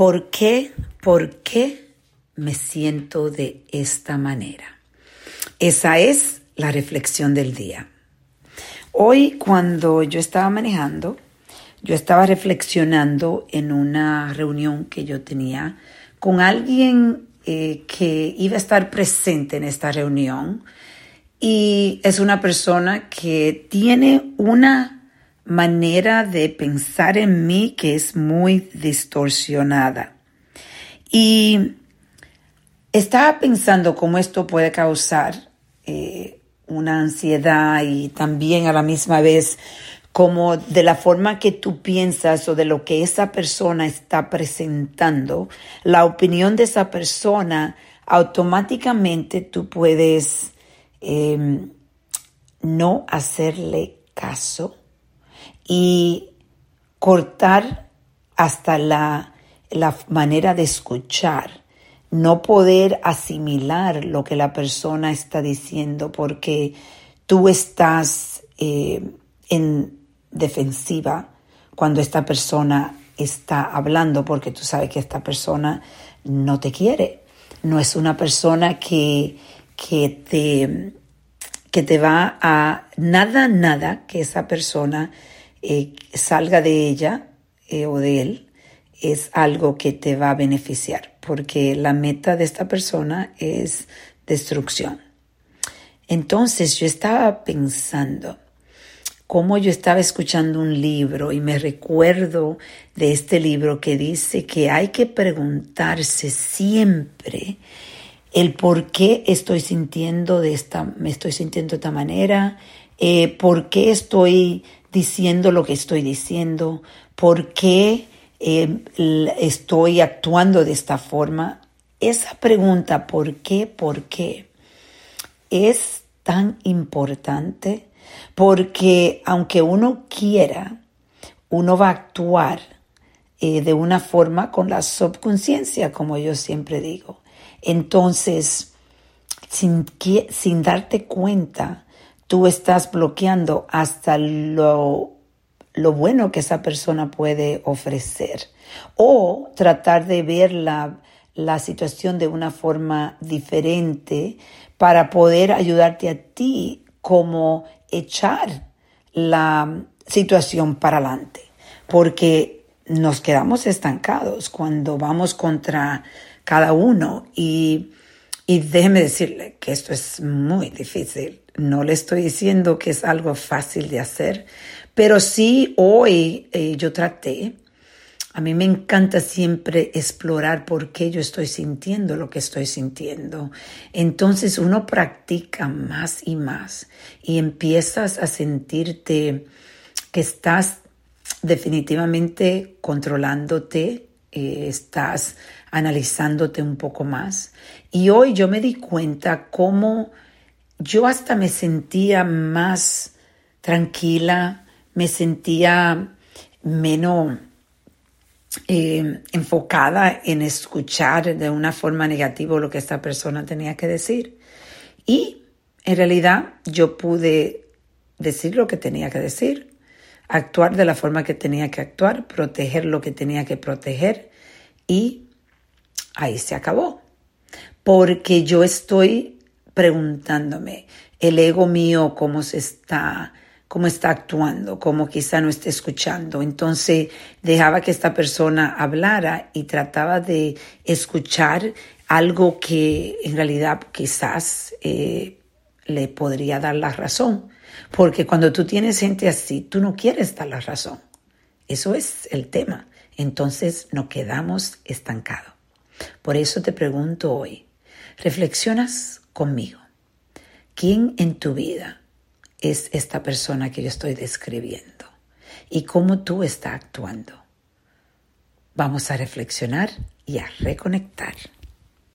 ¿Por qué? ¿Por qué me siento de esta manera? Esa es la reflexión del día. Hoy cuando yo estaba manejando, yo estaba reflexionando en una reunión que yo tenía con alguien eh, que iba a estar presente en esta reunión y es una persona que tiene una manera de pensar en mí que es muy distorsionada. Y estaba pensando cómo esto puede causar eh, una ansiedad y también a la misma vez como de la forma que tú piensas o de lo que esa persona está presentando, la opinión de esa persona, automáticamente tú puedes em, no hacerle caso y cortar hasta la, la manera de escuchar, no poder asimilar lo que la persona está diciendo porque tú estás eh, en defensiva cuando esta persona está hablando porque tú sabes que esta persona no te quiere. No es una persona que, que, te, que te va a nada, nada que esa persona eh, salga de ella eh, o de él es algo que te va a beneficiar porque la meta de esta persona es destrucción. Entonces yo estaba pensando, cómo yo estaba escuchando un libro y me recuerdo de este libro que dice que hay que preguntarse siempre el por qué estoy sintiendo de esta, me estoy sintiendo de esta manera, eh, por qué estoy diciendo lo que estoy diciendo, por qué eh, estoy actuando de esta forma. Esa pregunta, ¿por qué? ¿Por qué? Es tan importante porque aunque uno quiera, uno va a actuar eh, de una forma con la subconsciencia, como yo siempre digo. Entonces, sin, sin darte cuenta, tú estás bloqueando hasta lo, lo bueno que esa persona puede ofrecer. O tratar de ver la, la situación de una forma diferente para poder ayudarte a ti como echar la situación para adelante, porque nos quedamos estancados cuando vamos contra cada uno y, y déjeme decirle que esto es muy difícil. No le estoy diciendo que es algo fácil de hacer, pero sí hoy eh, yo traté a mí me encanta siempre explorar por qué yo estoy sintiendo lo que estoy sintiendo. Entonces uno practica más y más y empiezas a sentirte que estás definitivamente controlándote, eh, estás analizándote un poco más. Y hoy yo me di cuenta cómo yo hasta me sentía más tranquila, me sentía menos eh, enfocada en escuchar de una forma negativa lo que esta persona tenía que decir. Y en realidad yo pude decir lo que tenía que decir, actuar de la forma que tenía que actuar, proteger lo que tenía que proteger y ahí se acabó. Porque yo estoy preguntándome, el ego mío, cómo se está cómo está actuando, cómo quizá no esté escuchando. Entonces dejaba que esta persona hablara y trataba de escuchar algo que en realidad quizás eh, le podría dar la razón. Porque cuando tú tienes gente así, tú no quieres dar la razón. Eso es el tema. Entonces nos quedamos estancados. Por eso te pregunto hoy, reflexionas conmigo. ¿Quién en tu vida es esta persona que yo estoy describiendo y cómo tú estás actuando. Vamos a reflexionar y a reconectar.